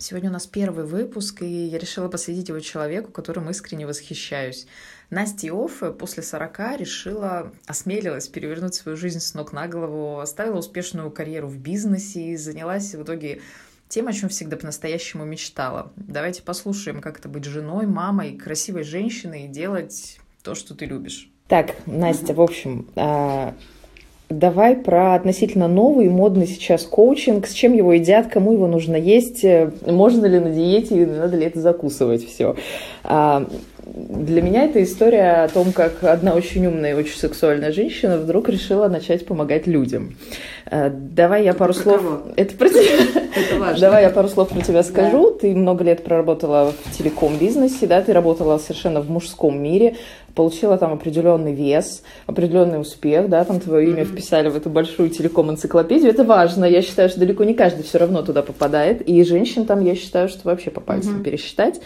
Сегодня у нас первый выпуск, и я решила посвятить его человеку, которым искренне восхищаюсь. Настя Иоффе после 40 решила, осмелилась перевернуть свою жизнь с ног на голову, оставила успешную карьеру в бизнесе и занялась в итоге тем, о чем всегда по-настоящему мечтала. Давайте послушаем, как это быть женой, мамой, красивой женщиной и делать то, что ты любишь. Так, Настя, в общем, а, Давай про относительно новый модный сейчас коучинг. С чем его едят, кому его нужно есть, э, можно ли на диете, надо ли это закусывать все. А, для меня это история о том, как одна очень умная и очень сексуальная женщина вдруг решила начать помогать людям. А, давай я пару слов... Кого? Это про тебя. Это важно. Давай я пару слов про тебя скажу. Да. Ты много лет проработала в телеком-бизнесе, да, ты работала совершенно в мужском мире, получила там определенный вес, определенный успех, да, там твое имя вписали в эту большую телеком-энциклопедию. Это важно. Я считаю, что далеко не каждый все равно туда попадает. И женщин там, я считаю, что вообще по пальцам mm-hmm. пересчитать.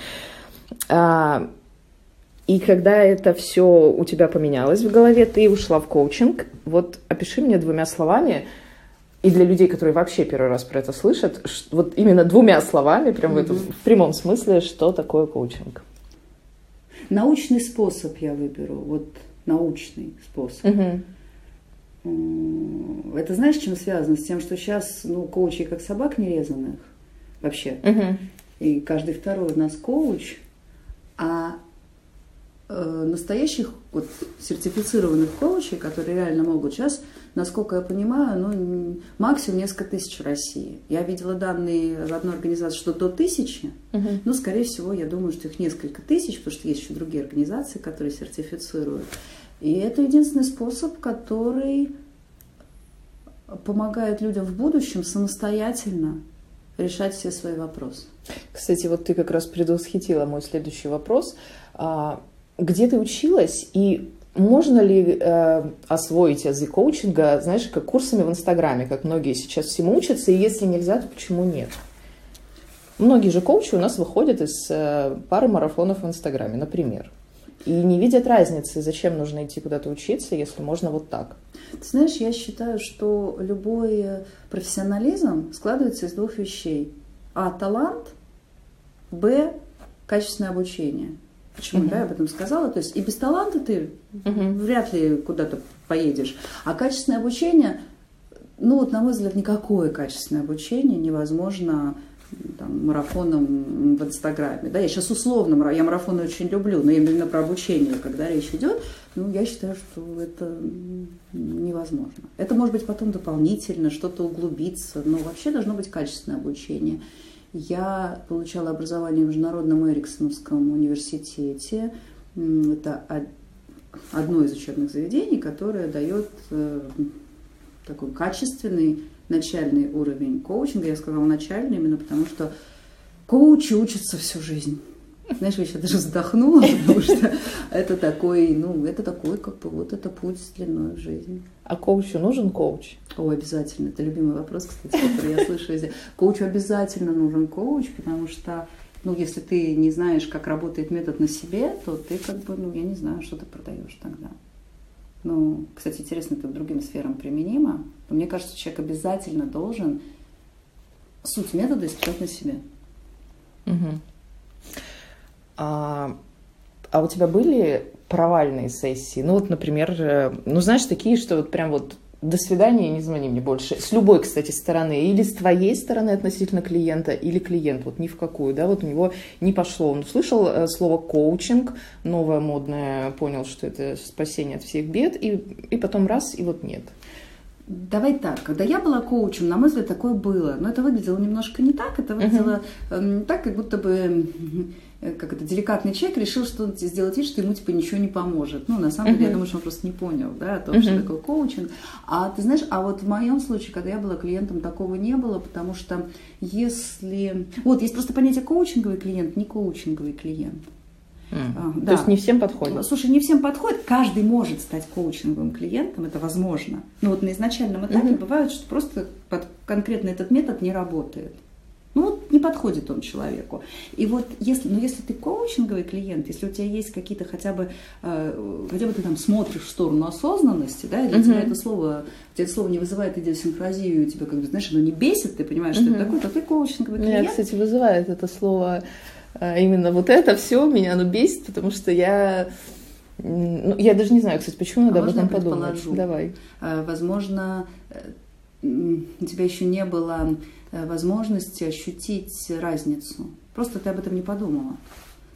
И когда это все у тебя поменялось в голове, ты ушла в коучинг. Вот опиши мне двумя словами, и для людей, которые вообще первый раз про это слышат, вот именно двумя словами, прям mm-hmm. в, этом, в прямом смысле, что такое коучинг. Научный способ я выберу, вот научный способ. Угу. Это знаешь, чем связано? С тем, что сейчас ну, коучей как собак нерезанных вообще. Угу. И каждый второй у нас коуч, а настоящих вот, сертифицированных коучей, которые реально могут сейчас, насколько я понимаю, ну, максимум несколько тысяч в России. Я видела данные в одной организации, что до тысячи, угу. но, скорее всего, я думаю, что их несколько тысяч, потому что есть еще другие организации, которые сертифицируют. И это единственный способ, который помогает людям в будущем самостоятельно решать все свои вопросы. Кстати, вот ты как раз предвосхитила мой следующий вопрос а, где ты училась и можно ли э, освоить язык коучинга, знаешь, как курсами в Инстаграме, как многие сейчас всему учатся, и если нельзя, то почему нет? Многие же коучи у нас выходят из э, пары марафонов в Инстаграме, например. И не видят разницы, зачем нужно идти куда-то учиться, если можно вот так. Ты знаешь, я считаю, что любой профессионализм складывается из двух вещей. А, талант, б, качественное обучение. Почему угу. да, я об этом сказала? То есть и без таланта ты угу. вряд ли куда-то поедешь. А качественное обучение, ну вот на мой взгляд, никакое качественное обучение невозможно там, марафоном в Инстаграме. Да, я сейчас условно, я марафоны очень люблю, но именно про обучение, когда речь идет, ну, я считаю, что это невозможно. Это может быть потом дополнительно, что-то углубиться, но вообще должно быть качественное обучение. Я получала образование в Международном Эриксоновском университете. Это одно из учебных заведений, которое дает э, такой качественный начальный уровень коучинга. Я сказала начальный именно потому, что коучи учатся всю жизнь. Знаешь, я сейчас даже вздохнула, потому что это такой, ну, это такой, как бы, вот это путь длиной в жизни. А коучу нужен коуч? О, обязательно. Это любимый вопрос, кстати, который я слышу. Коучу обязательно нужен коуч, потому что, ну, если ты не знаешь, как работает метод на себе, то ты как бы, ну, я не знаю, что ты продаешь тогда. Ну, кстати, интересно, это к другим сферам применимо. Но мне кажется, человек обязательно должен суть метода испытать на себе. Угу. А, а у тебя были провальные сессии? Ну вот, например, э, ну знаешь, такие, что вот прям вот до свидания, не звони мне больше. С любой, кстати, стороны. Или с твоей стороны относительно клиента, или клиент, вот ни в какую, да, вот у него не пошло. Он услышал э, слово коучинг, новое модное, понял, что это спасение от всех бед, и, и потом раз, и вот нет. Давай так, когда я была коучем, на мой взгляд, такое было. Но это выглядело немножко не так, это выглядело uh-huh. так, как будто бы Э, как это, деликатный человек решил, что он сделать вид, что ему типа ничего не поможет. Ну, на самом деле, uh-huh. я думаю, что он просто не понял, да, о том, uh-huh. что такое коучинг. А ты знаешь, а вот в моем случае, когда я была клиентом, такого не было, потому что если... Вот, есть просто понятие коучинговый клиент, не коучинговый клиент. Mm. Да. То есть не всем подходит? Слушай, не всем подходит. Каждый может стать коучинговым клиентом, это возможно. Но вот на изначальном этапе mm-hmm. бывает, что просто под конкретно этот метод не работает. Ну вот не подходит он человеку. И вот если, ну если ты коучинговый клиент, если у тебя есть какие-то хотя бы, э, хотя бы ты там смотришь в сторону осознанности, да, и для uh-huh. тебя это слово, тебя это слово не вызывает идиосинкразию, тебя как бы, знаешь, оно не бесит, ты понимаешь, uh-huh. что это такое, то ты коучинговый клиент. Меня, кстати, вызывает это слово, э, именно вот это все меня оно бесит, потому что я ну, я даже не знаю, кстати, почему надо а об этом подумать. Давай. Возможно, э, у тебя еще не было Э, возможности ощутить разницу. Просто ты об этом не подумала.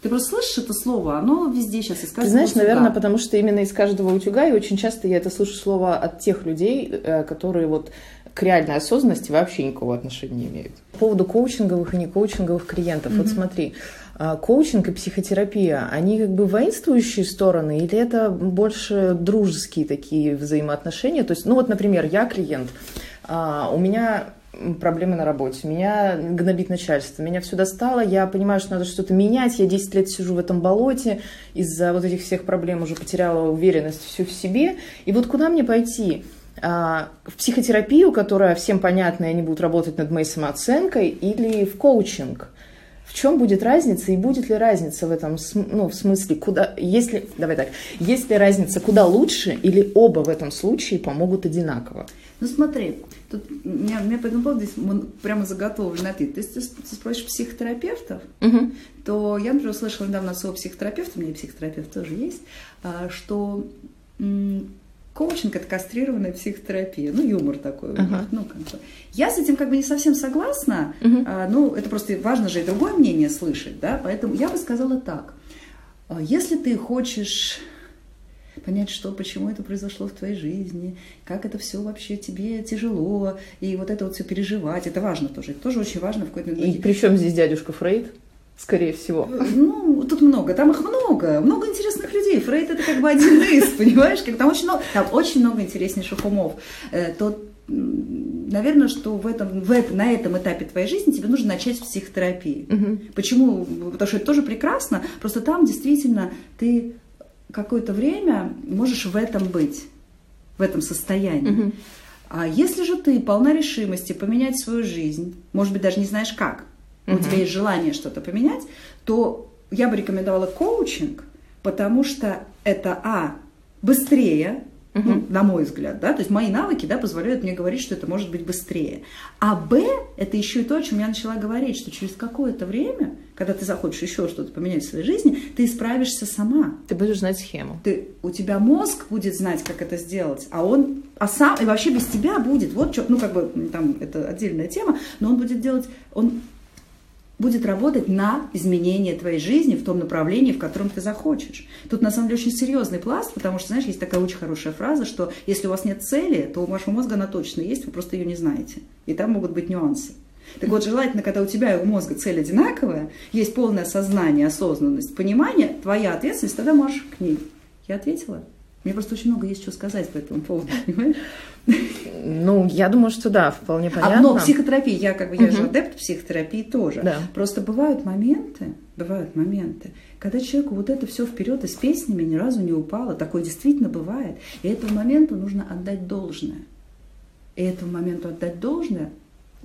Ты просто слышишь это слово, оно везде сейчас из каждого Ты знаешь, утюга. наверное, потому что именно из каждого утюга, и очень часто я это слышу слово от тех людей, э, которые вот к реальной осознанности вообще никакого отношения не имеют. По поводу коучинговых и не коучинговых клиентов. Mm-hmm. Вот смотри, э, коучинг и психотерапия, они как бы воинствующие стороны или это больше дружеские такие взаимоотношения? То есть, ну вот, например, я клиент, а, у меня проблемы на работе, меня гнобит начальство, меня все достало, я понимаю, что надо что-то менять, я 10 лет сижу в этом болоте, из-за вот этих всех проблем уже потеряла уверенность всю в себе, и вот куда мне пойти? А, в психотерапию, которая всем понятна, и они будут работать над моей самооценкой, или в коучинг? В чем будет разница и будет ли разница в этом, ну, в смысле, куда, если, давай так, есть ли разница куда лучше или оба в этом случае помогут одинаково? Ну смотри, тут у меня, у меня по этому поводу здесь прямо заготовлен ответ. То есть ты, ты спросишь психотерапевтов, угу. то я, например, услышала недавно от своего психотерапевта, у меня психотерапевт тоже есть, а, что коучинг это кастрированная психотерапия. Ну, юмор такой uh-huh. у них. Ну, как бы. Я с этим как бы не совсем согласна. Uh-huh. А, ну, это просто важно же и другое мнение слышать, да. Поэтому я бы сказала так. А, если ты хочешь понять, что, почему это произошло в твоей жизни, как это все вообще тебе тяжело, и вот это вот все переживать, это важно тоже, это тоже очень важно в какой-то И при чем здесь дядюшка Фрейд? Скорее всего. Ну, тут много, там их много, много интересных людей. Фрейд это как бы один из, понимаешь, как там очень много, там очень много интереснейших умов. Э, то, наверное, что в этом, в этом, на этом этапе твоей жизни тебе нужно начать с психотерапии. Угу. Почему? Потому что это тоже прекрасно, просто там действительно ты какое-то время можешь в этом быть, в этом состоянии. Угу. А если же ты полна решимости поменять свою жизнь, может быть, даже не знаешь как, угу. у тебя есть желание что-то поменять, то я бы рекомендовала коучинг, потому что это, а, быстрее, угу. ну, на мой взгляд, да, то есть мои навыки, да, позволяют мне говорить, что это может быть быстрее. А Б, это еще и то, о чем я начала говорить, что через какое-то время, когда ты захочешь еще что-то поменять в своей жизни, ты справишься сама. Ты будешь знать схему. Ты, у тебя мозг будет знать, как это сделать, а он, а сам, и вообще без тебя будет, вот что, ну, как бы, там, это отдельная тема, но он будет делать, он будет работать на изменение твоей жизни в том направлении, в котором ты захочешь. Тут на самом деле очень серьезный пласт, потому что, знаешь, есть такая очень хорошая фраза, что если у вас нет цели, то у вашего мозга она точно есть, вы просто ее не знаете. И там могут быть нюансы. Так вот, желательно, когда у тебя и у мозга цель одинаковая, есть полное сознание, осознанность, понимание, твоя ответственность, тогда марш к ней. Я ответила? Мне просто очень много есть что сказать по этому поводу, понимаешь? Ну, я думаю, что да, вполне понятно. Но психотерапия, я как бы, я же адепт психотерапии тоже. Да. Просто бывают моменты, бывают моменты, когда человеку вот это все вперед и с песнями ни разу не упало. Такое действительно бывает. И этому моменту нужно отдать должное. И этому моменту отдать должное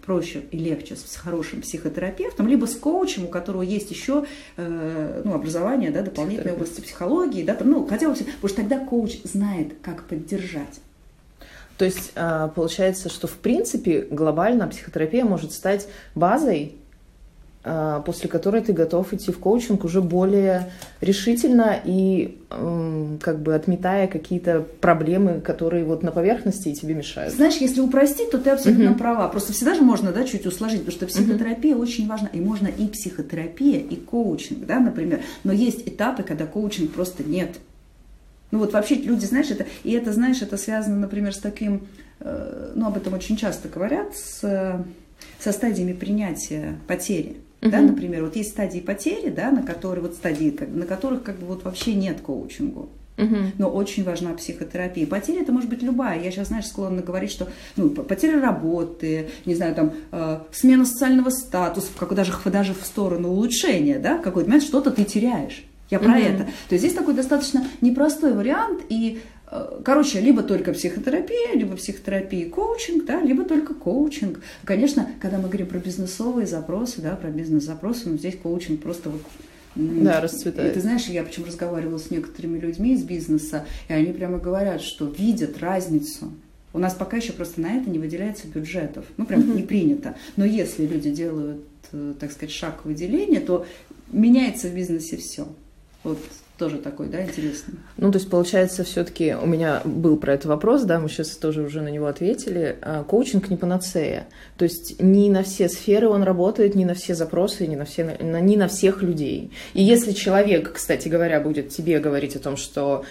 проще и легче с хорошим психотерапевтом, либо с коучем, у которого есть еще э, ну, образование да, дополнительной области психологии, да, там, ну, хотя бы, потому что тогда коуч знает, как поддержать. То есть а, получается, что в принципе глобально психотерапия может стать базой после которой ты готов идти в коучинг уже более решительно и как бы отметая какие-то проблемы, которые вот на поверхности и тебе мешают. Знаешь, если упростить, то ты абсолютно uh-huh. права. Просто всегда же можно, да, чуть усложнить, потому что психотерапия uh-huh. очень важна, и можно и психотерапия, и коучинг, да, например. Но есть этапы, когда коучинг просто нет. Ну вот вообще люди, знаешь, это, и это, знаешь, это связано, например, с таким, э, ну об этом очень часто говорят, с, со стадиями принятия потери. Uh-huh. Да, например, вот есть стадии потери, да, на которые вот стадии, на которых как бы вот вообще нет коучингу. Uh-huh. Но очень важна психотерапия. Потеря это может быть любая. Я сейчас, знаешь, склонна говорить, что ну, потеря работы, не знаю, там, э, смена социального статуса, как, даже, даже в сторону улучшения, да, какой-то момент что-то ты теряешь. Я про mm-hmm. это. То есть здесь такой достаточно непростой вариант, и Короче, либо только психотерапия, либо психотерапия и коучинг, да, либо только коучинг. Конечно, когда мы говорим про бизнесовые запросы, да, про бизнес-запросы, ну, здесь коучинг просто вот да, расцветает. И ты знаешь, я почему разговаривала с некоторыми людьми из бизнеса, и они прямо говорят, что видят разницу. У нас пока еще просто на это не выделяется бюджетов. Ну, прям mm-hmm. не принято. Но если люди делают, э, так сказать, шаг к выделению, то меняется в бизнесе все. Вот тоже такой, да, интересный. Ну, то есть, получается, все-таки у меня был про это вопрос, да, мы сейчас тоже уже на него ответили. А, коучинг не панацея. То есть, не на все сферы он работает, не на все запросы, не на, все, не на всех людей. И если человек, кстати говоря, будет тебе говорить о том, что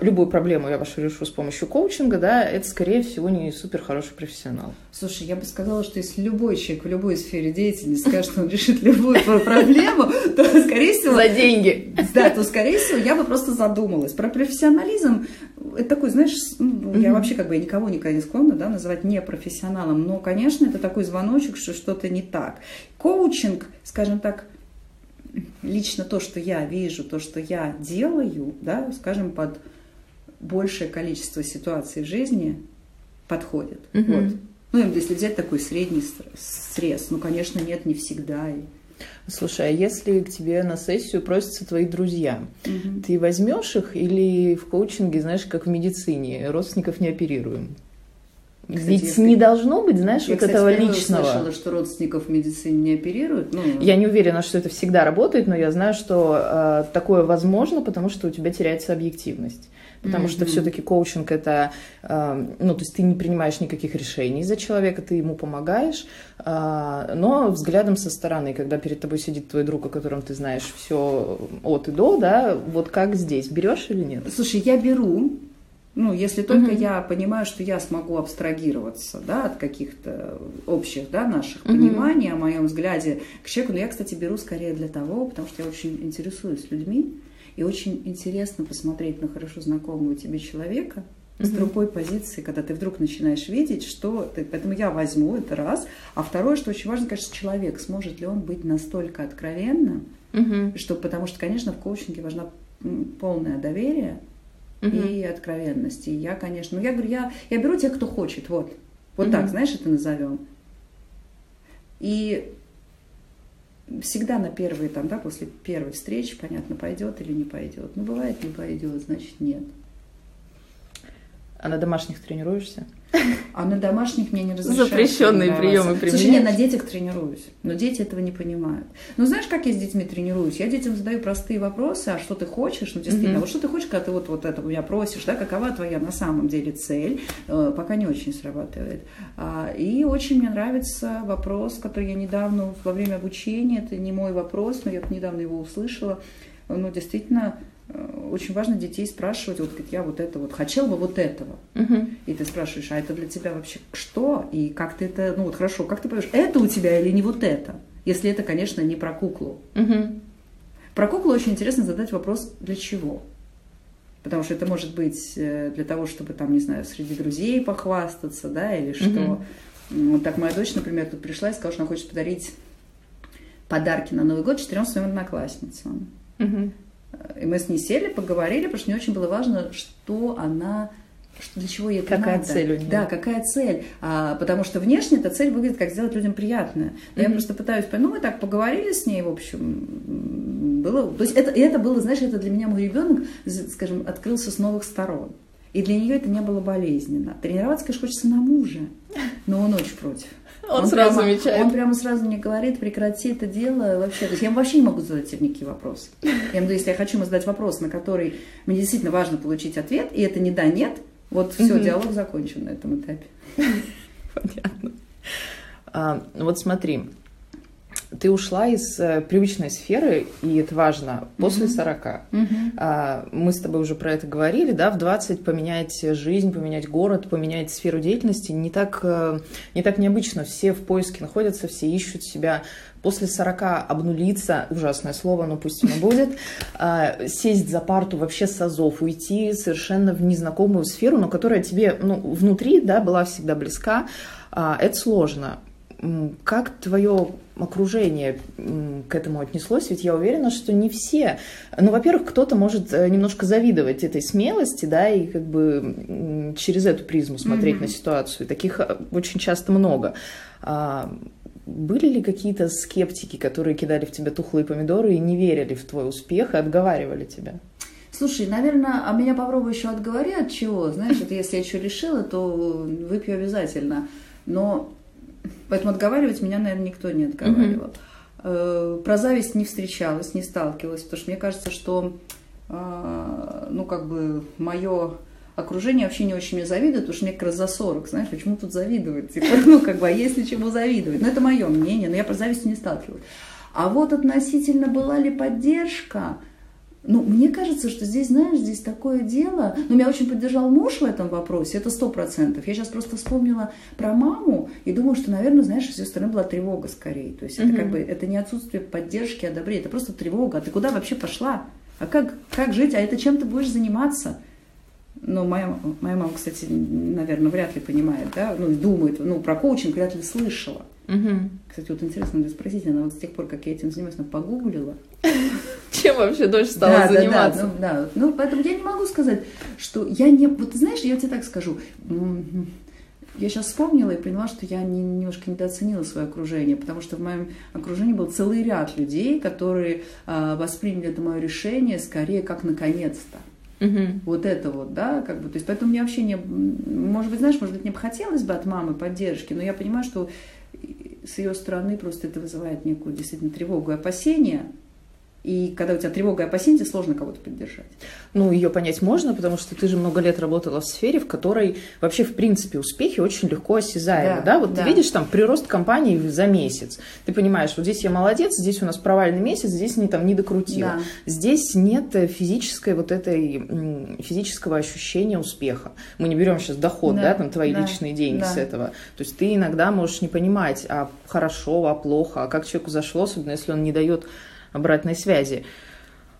любую проблему я вашу решу с помощью коучинга, да, это, скорее всего, не супер хороший профессионал. Слушай, я бы сказала, что если любой человек в любой сфере деятельности скажет, что он решит любую проблему, то, скорее всего... За деньги. Да, то, скорее всего, я бы просто задумалась. Про профессионализм, это такой, знаешь, ну, я вообще как бы никого никогда не склонна да, называть непрофессионалом, но, конечно, это такой звоночек, что что-то не так. Коучинг, скажем так, лично то, что я вижу, то, что я делаю, да, скажем, под большее количество ситуаций в жизни подходит. Угу. Вот. Ну, если взять такой средний стресс, ну, конечно, нет, не всегда. Слушай, а если к тебе на сессию просятся твои друзья, угу. ты возьмешь их или в коучинге, знаешь, как в медицине, родственников не оперируем? Кстати, Ведь если... не должно быть, знаешь, я, вот кстати, этого личного. Я слышала, что родственников в медицине не оперируют. Ну... Я не уверена, что это всегда работает, но я знаю, что э, такое возможно, потому что у тебя теряется объективность. Потому mm-hmm. что все-таки коучинг это, э, ну, то есть ты не принимаешь никаких решений за человека, ты ему помогаешь, э, но взглядом со стороны, когда перед тобой сидит твой друг, о котором ты знаешь все от и до, да, вот как здесь, берешь или нет? Слушай, я беру, ну, если только угу. я понимаю, что я смогу абстрагироваться да, от каких-то общих да, наших угу. пониманий о моем взгляде к человеку. Но я, кстати, беру скорее для того, потому что я очень интересуюсь людьми, и очень интересно посмотреть на хорошо знакомого тебе человека с другой позиции, когда ты вдруг начинаешь видеть, что ты... Поэтому я возьму это раз. А второе, что очень важно, конечно, человек, сможет ли он быть настолько откровенным, угу. что, потому что, конечно, в коучинге важна полное доверие, угу. и откровенности. И я, конечно, ну я говорю, я, я беру тех, кто хочет, вот. Вот угу. так, знаешь, это назовем. И всегда на первые, там, да, после первой встречи, понятно, пойдет или не пойдет. Ну, бывает, не пойдет, значит, нет. А на домашних тренируешься? А на домашних мне не разрешают. Запрещенные приемы применять. Слушай, я на детях тренируюсь, но дети этого не понимают. Ну, знаешь, как я с детьми тренируюсь? Я детям задаю простые вопросы, а что ты хочешь? Ну, действительно, mm-hmm. вот что ты хочешь, когда ты вот, вот это у меня просишь, да, какова твоя на самом деле цель? Э, пока не очень срабатывает. А, и очень мне нравится вопрос, который я недавно во время обучения, это не мой вопрос, но я недавно его услышала, ну, действительно, очень важно детей спрашивать, вот я вот это вот хотел бы вот этого. Угу. И ты спрашиваешь, а это для тебя вообще что? И как ты это, ну вот хорошо, как ты понимаешь, это у тебя или не вот это? Если это, конечно, не про куклу. Угу. Про куклу очень интересно задать вопрос, для чего? Потому что это может быть э, для того, чтобы там, не знаю, среди друзей похвастаться, да, или что. Угу. Вот так моя дочь, например, тут пришла и сказала, что она хочет подарить подарки на Новый год четырем своим одноклассницам. Угу. И мы с ней сели, поговорили, потому что мне очень было важно, что она что, для чего ей это какая надо. цель у нее? Да, какая цель. А, потому что внешне эта цель выглядит как сделать людям приятное. mm-hmm. я просто пытаюсь понять, ну мы так поговорили с ней, в общем, было, то есть это, это было, знаешь, это для меня мой ребенок, скажем, открылся с новых сторон. И для нее это не было болезненно. Тренироваться, конечно, хочется на мужа, но он очень против. Он, он сразу прямо, замечает. Он прямо сразу мне говорит, прекрати это дело вообще. То есть я вообще не могу задать себе никакие вопросы. Я виду, если я хочу ему задать вопрос, на который мне действительно важно получить ответ, и это не да, нет, вот все, диалог закончен на этом этапе. Понятно. А, вот смотри, ты ушла из э, привычной сферы, и это важно, после 40. Mm-hmm. А, мы с тобой уже про это говорили, да, в 20 поменять жизнь, поменять город, поменять сферу деятельности не так, э, не так необычно. Все в поиске находятся, все ищут себя. После 40 обнулиться, ужасное слово, но пусть оно будет, а, сесть за парту вообще с азов, уйти совершенно в незнакомую сферу, но которая тебе ну, внутри да, была всегда близка, а, это сложно как твое окружение к этому отнеслось? Ведь я уверена, что не все. Ну, во-первых, кто-то может э, немножко завидовать этой смелости, да, и как бы через эту призму смотреть mm-hmm. на ситуацию. Таких э, очень часто много. А, были ли какие-то скептики, которые кидали в тебя тухлые помидоры и не верили в твой успех и отговаривали тебя? Слушай, наверное, а меня попробуй еще отговори от чего. Знаешь, это если я что решила, то выпью обязательно. Но поэтому отговаривать меня, наверное, никто не отговаривал. Mm-hmm. Про зависть не встречалась, не сталкивалась, потому что мне кажется, что а, ну, как бы, мое окружение вообще не очень мне завидует, потому что мне как раз за 40, знаешь, почему тут завидовать? Типа, ну, как бы, а если чему завидовать? Ну, это мое мнение, но я про зависть не сталкивалась. А вот относительно была ли поддержка, ну, мне кажется, что здесь, знаешь, здесь такое дело. Ну, меня очень поддержал муж в этом вопросе, это сто процентов. Я сейчас просто вспомнила про маму и думаю, что, наверное, знаешь, с ее стороны была тревога скорее. То есть mm-hmm. это как бы это не отсутствие поддержки, одобрения, это просто тревога. А ты куда вообще пошла? А как, как жить? А это чем ты будешь заниматься? Ну, моя, моя мама, кстати, наверное, вряд ли понимает, да, ну, думает, ну, про коучинг вряд ли слышала. Угу. Кстати, вот интересно надо спросить, она вот с тех пор, как я этим занимаюсь, она погуглила. Чем вообще дольше стала да, заниматься? Да, да, да. Ну, поэтому я не могу сказать, что я не... Вот знаешь, я тебе так скажу. Я сейчас вспомнила и поняла, что я не, немножко недооценила свое окружение, потому что в моем окружении был целый ряд людей, которые э, восприняли это мое решение скорее как наконец-то. Угу. Вот это вот, да, как бы, то есть поэтому мне вообще не, может быть, знаешь, может быть, мне бы хотелось бы от мамы поддержки, но я понимаю, что с ее стороны просто это вызывает некую действительно тревогу и опасения, и когда у тебя тревога и опасение, тебе сложно кого-то поддержать. Ну, ее понять можно, потому что ты же много лет работала в сфере, в которой вообще, в принципе, успехи очень легко осязаемы. Да, да? Вот да. ты видишь там прирост компании за месяц. Ты понимаешь, вот здесь я молодец, здесь у нас провальный месяц, здесь не там не докрутила. Да. Здесь нет физической вот этой физического ощущения успеха. Мы не берем сейчас доход, да, да там твои да. личные деньги да. с этого. То есть ты иногда можешь не понимать, а хорошо, а плохо, а как человеку зашло, особенно если он не дает обратной связи.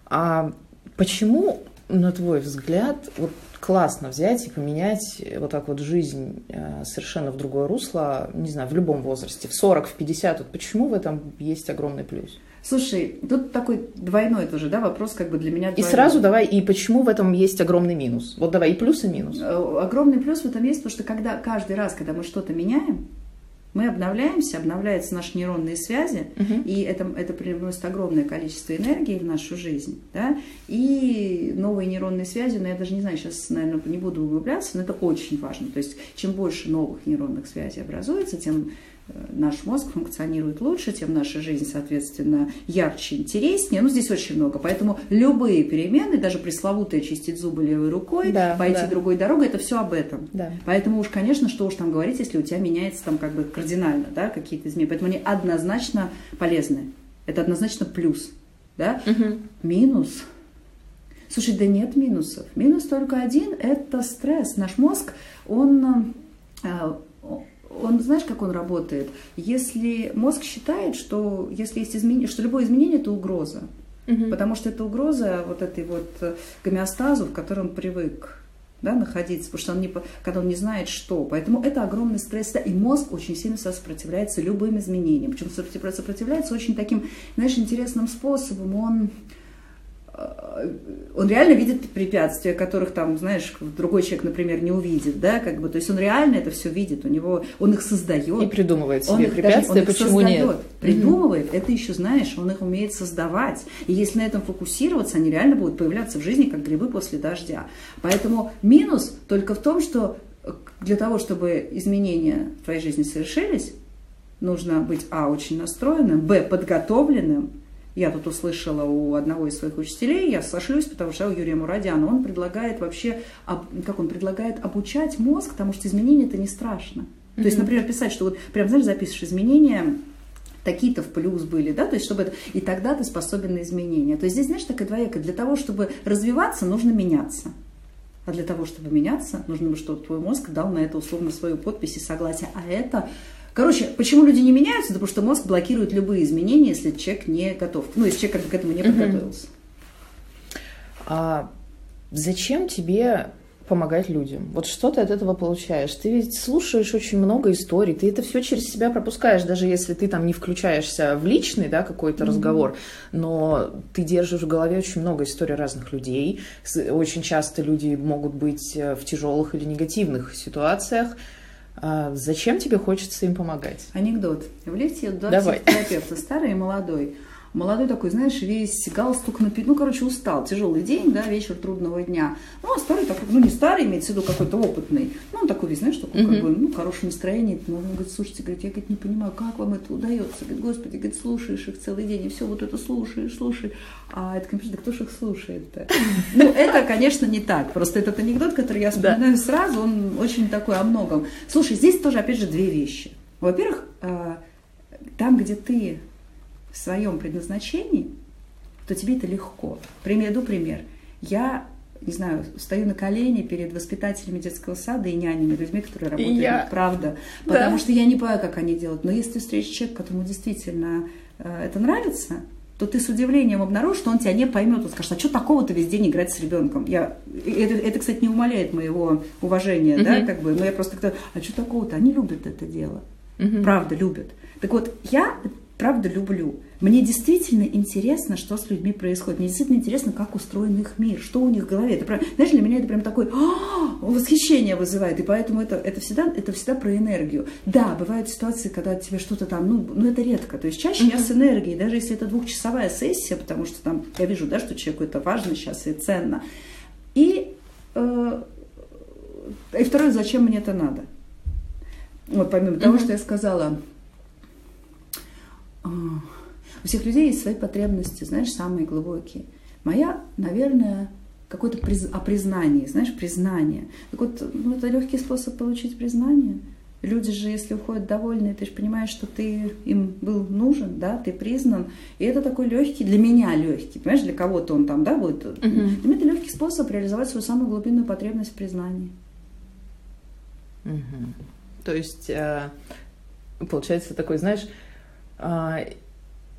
А почему, на твой взгляд, вот классно взять и поменять вот так вот жизнь э, совершенно в другое русло, не знаю, в любом возрасте, в 40, в 50, вот почему в этом есть огромный плюс? Слушай, тут такой двойной тоже, да, вопрос как бы для меня двойной. И сразу давай, и почему в этом есть огромный минус? Вот давай, и плюс, и минус. Э, огромный плюс в этом есть, потому что когда каждый раз, когда мы что-то меняем, мы обновляемся, обновляются наши нейронные связи, угу. и это, это приносит огромное количество энергии в нашу жизнь, да, и новые нейронные связи, но я даже не знаю, сейчас, наверное, не буду углубляться, но это очень важно, то есть чем больше новых нейронных связей образуется, тем наш мозг функционирует лучше, тем наша жизнь, соответственно, ярче, интереснее. Ну, здесь очень много. Поэтому любые перемены, даже пресловутые чистить зубы левой рукой, да, пойти да. другой дорогой, это все об этом. Да. Поэтому уж, конечно, что уж там говорить, если у тебя меняется там как бы кардинально, да, какие-то изменения. Поэтому они однозначно полезны. Это однозначно плюс. Да? Угу. Минус. Слушай, да нет минусов. Минус только один – это стресс. Наш мозг, он э, он, знаешь, как он работает? Если мозг считает, что если есть изменение, что любое изменение это угроза, угу. потому что это угроза вот этой вот гомеостазу, в котором призвык да, находиться, потому что он не, когда он не знает, что. Поэтому это огромный стресс, и мозг очень сильно сопротивляется любым изменениям. Причем сопротивляется очень таким, знаешь, интересным способом. Он Э, он реально видит препятствия, которых там, знаешь, другой человек, например, не увидит, да, как бы, то есть он реально это все видит, у него, он их создает. И придумывает себе он препятствия, даже, он почему создает, нет. Придумывает, mm-hmm. это еще, знаешь, он их умеет создавать. И если на этом фокусироваться, они реально будут появляться в жизни, как грибы после дождя. Поэтому минус только в том, что для того, чтобы изменения в твоей жизни совершились, нужно быть, а, очень настроенным, б, подготовленным, я тут услышала у одного из своих учителей, я сошлюсь, потому что у Юрия Мурадяна, он предлагает вообще, как он предлагает обучать мозг, потому что изменения это не страшно. Mm-hmm. То есть, например, писать, что вот прям, знаешь, запишешь изменения, такие-то в плюс были, да, то есть чтобы это, и тогда ты способен на изменения. То есть здесь, знаешь, такая двоякая, для того, чтобы развиваться, нужно меняться. А для того, чтобы меняться, нужно, чтобы твой мозг дал на это условно свою подпись и согласие. А это Короче, почему люди не меняются? Да потому что мозг блокирует любые изменения, если человек не готов. Ну, если человек к этому не подготовился. А зачем тебе помогать людям. Вот что ты от этого получаешь? Ты ведь слушаешь очень много историй, ты это все через себя пропускаешь, даже если ты там не включаешься в личный, да, какой-то mm-hmm. разговор, но ты держишь в голове очень много историй разных людей. Очень часто люди могут быть э, в тяжелых или негативных ситуациях. А зачем тебе хочется им помогать? Анекдот. В лифте два психотерапевта, старый и молодой молодой такой, знаешь, весь галстук напит, ну, короче, устал, тяжелый день, да, вечер трудного дня. Ну, а старый такой, ну, не старый, имеется в виду какой-то опытный, ну, он такой весь, знаешь, такой, mm-hmm. как бы, ну, хорошее настроение. Ну, он говорит, слушайте, говорит, я, говорит, не понимаю, как вам это удается? Говорит, господи, говорит, слушаешь их целый день, и все вот это слушаешь, слушаешь. А это компьютер, да кто же их слушает-то? Ну, это, конечно, не так. Просто этот анекдот, который я вспоминаю сразу, он очень такой о многом. Слушай, здесь тоже, опять же, две вещи. Во-первых, э, там, где ты в своем предназначении, то тебе это легко. Приведу пример. Я не знаю, стою на колени перед воспитателями детского сада и нянями, людьми, которые работают, я... правда. Потому да. что я не понимаю, как они делают. Но если встретишь человека, которому действительно э, это нравится, то ты с удивлением обнаружишь, что он тебя не поймет. Он скажет, а что такого-то весь день играть с ребенком? Я, это, это, кстати, не умаляет моего уважения, угу. да, как бы, но я просто, а что такого-то? Они любят это дело. Угу. Правда, любят. Так вот, я правда люблю. Мне действительно интересно, что с людьми происходит. Мне действительно интересно, как устроен их мир, что у них в голове. Это, прям, знаешь, для меня это прям такое восхищение вызывает. И поэтому это, это, всегда, это всегда про энергию. Да, бывают ситуации, когда тебе что-то там, ну, ну это редко. То есть чаще mm-hmm. я с энергией, даже если это двухчасовая сессия, потому что там я вижу, да, что человеку это важно сейчас и ценно. И, э, и второе, зачем мне это надо? Вот помимо того, что я сказала, у всех людей есть свои потребности, знаешь, самые глубокие. Моя, наверное, какое-то приз... о признании, знаешь, признание. Так вот, ну, это легкий способ получить признание. Люди же, если уходят довольные, ты же понимаешь, что ты им был нужен, да, ты признан. И это такой легкий, для меня легкий, понимаешь, для кого-то он там, да, будет. Uh-huh. Для меня это легкий способ реализовать свою самую глубинную потребность в признании. Uh-huh. То есть, э, получается такой, знаешь, а,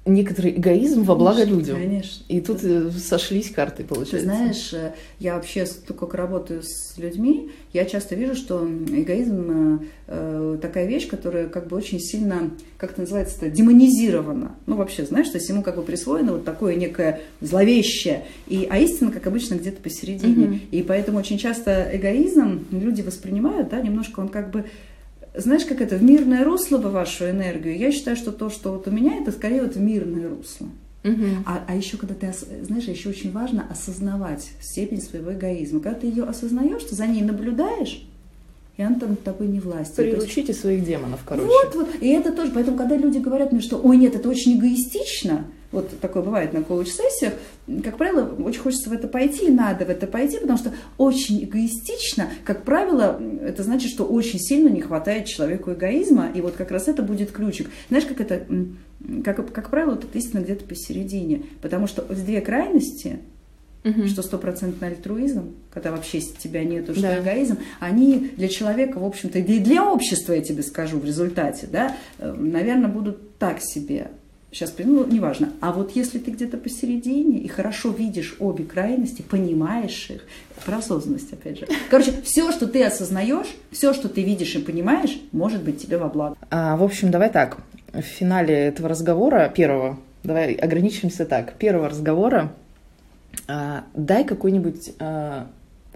некоторый эгоизм во благо людям. Конечно. И тут э, сошлись карты, получается. Ты знаешь, э, я вообще, только работаю с людьми, я часто вижу, что эгоизм э, такая вещь, которая как бы очень сильно, как это называется, демонизирована. Ну, вообще, знаешь, то есть ему как бы присвоено вот такое некое зловещее. И, а истина, как обычно, где-то посередине. Угу. И поэтому очень часто эгоизм люди воспринимают, да, немножко он как бы знаешь, как это, в мирное русло бы вашу энергию, я считаю, что то, что вот у меня, это скорее вот в мирное русло. Угу. А, а еще, когда ты, знаешь, еще очень важно осознавать степень своего эгоизма. Когда ты ее осознаешь, ты за ней наблюдаешь, и она там тобой не власть. Приручите есть... своих демонов, короче. Вот, вот. И это тоже. Поэтому, когда люди говорят мне, что ой, нет, это очень эгоистично, вот такое бывает на коуч-сессиях, как правило, очень хочется в это пойти, надо в это пойти, потому что очень эгоистично, как правило, это значит, что очень сильно не хватает человеку эгоизма, и вот как раз это будет ключик. Знаешь, как это, как, как правило, это истина где-то посередине, потому что в две крайности, угу. что стопроцентный альтруизм, когда вообще тебя нету, что да. эгоизм, они для человека, в общем-то, и для общества, я тебе скажу, в результате, да, э, наверное, будут так себе сейчас, ну, неважно. А вот если ты где-то посередине и хорошо видишь обе крайности, понимаешь их, про осознанность, опять же. Короче, все, что ты осознаешь, все, что ты видишь и понимаешь, может быть тебе во благо. А, в общем, давай так. В финале этого разговора, первого, давай ограничимся так, первого разговора, а, дай какой-нибудь а,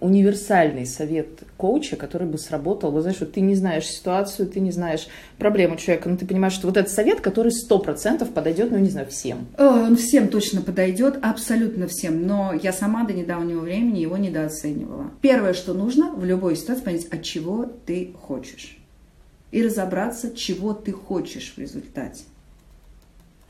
универсальный совет коуча, который бы сработал. Вы знаешь, вот ты не знаешь ситуацию, ты не знаешь проблему человека, но ты понимаешь, что вот этот совет, который сто процентов подойдет, ну, не знаю, всем. Он всем точно подойдет, абсолютно всем. Но я сама до недавнего времени его недооценивала. Первое, что нужно в любой ситуации, понять, от чего ты хочешь. И разобраться, чего ты хочешь в результате.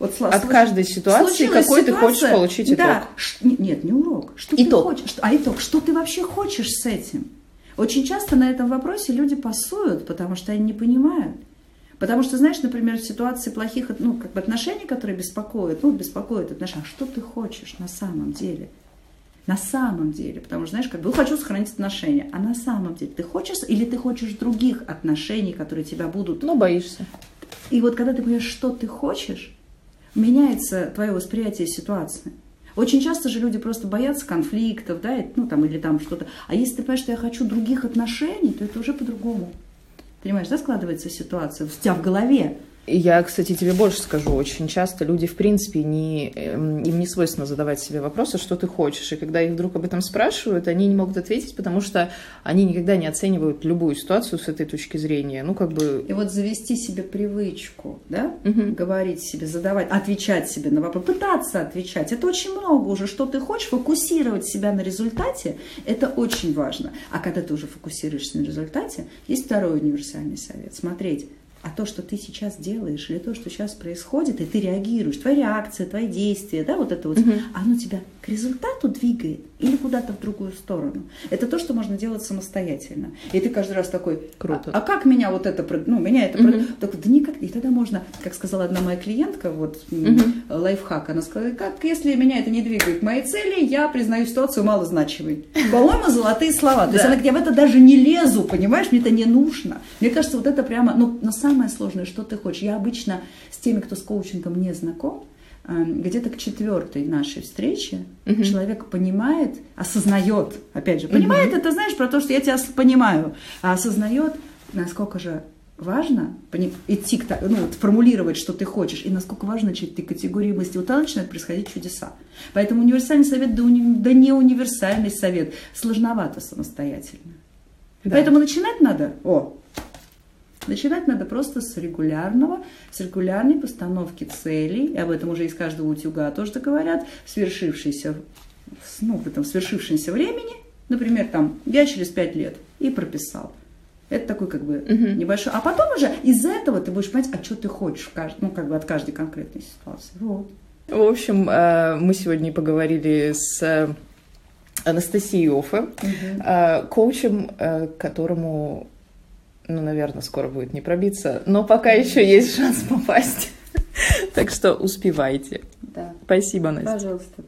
Вот, От каждой ситуации какой ситуация, ты хочешь получить итог. Да, нет, не урок. Что итог. ты хочешь? А итог, что ты вообще хочешь с этим? Очень часто на этом вопросе люди пасуют, потому что они не понимают. Потому что, знаешь, например, в ситуации плохих ну, как бы отношений, которые беспокоят, ну, беспокоят отношения, а что ты хочешь на самом деле? На самом деле, потому что, знаешь, как бы, ну, хочу сохранить отношения, а на самом деле ты хочешь или ты хочешь других отношений, которые тебя будут... Ну, боишься. И вот когда ты понимаешь, что ты хочешь, меняется твое восприятие ситуации. Очень часто же люди просто боятся конфликтов, да, ну там или там что-то. А если ты понимаешь, что я хочу других отношений, то это уже по-другому. Понимаешь, да, складывается ситуация у тебя в голове. Я, кстати, тебе больше скажу. Очень часто люди, в принципе, не, эм, им не свойственно задавать себе вопросы, что ты хочешь. И когда их вдруг об этом спрашивают, они не могут ответить, потому что они никогда не оценивают любую ситуацию с этой точки зрения. Ну, как бы... И вот завести себе привычку, да, угу. говорить себе, задавать, отвечать себе на вопрос, пытаться отвечать. Это очень много уже, что ты хочешь, фокусировать себя на результате, это очень важно. А когда ты уже фокусируешься на результате, есть второй универсальный совет. Смотреть, а то, что ты сейчас делаешь, или то, что сейчас происходит, и ты реагируешь, твоя реакция, твои действия, да, вот это вот, угу. оно тебя к результату двигает или куда-то в другую сторону. Это то, что можно делать самостоятельно. И ты каждый раз такой, круто. А, а как меня вот это, ну, меня это, угу. так, да никак. И тогда можно, как сказала одна моя клиентка, вот угу. лайфхак, она сказала, как если меня это не двигает мои цели, я признаю ситуацию малозначимой. По-моему, золотые слова. То есть она я в это даже не лезу, понимаешь, мне это не нужно. Мне кажется, вот это прямо, ну, самом самое сложное, что ты хочешь. Я обычно с теми, кто с коучингом не знаком, где-то к четвертой нашей встрече uh человек понимает, осознает, опять же, понимает uh это, знаешь, про то, что я тебя понимаю, а осознает, насколько же важно идти к, ну, вот, формулировать, что ты хочешь, и насколько важно начать ты категории мысли. Вот тогда начинают происходить чудеса. Поэтому универсальный совет, да, уни, да не универсальный совет, сложновато самостоятельно. Да. Поэтому начинать надо, о, Начинать надо просто с регулярного, с регулярной постановки целей, и об этом уже из каждого утюга тоже говорят, свершившейся, ну, в этом свершившемся времени, например, там, я через пять лет, и прописал. Это такой как бы угу. небольшой. А потом уже из этого ты будешь понимать, а что ты хочешь, в ну, как бы от каждой конкретной ситуации. Вот. В общем, э, мы сегодня поговорили с э, Анастасией Офе, угу. коучем, которому ну, наверное, скоро будет не пробиться, но пока еще есть шанс попасть. Так что успевайте. Да. Спасибо, Настя. Пожалуйста.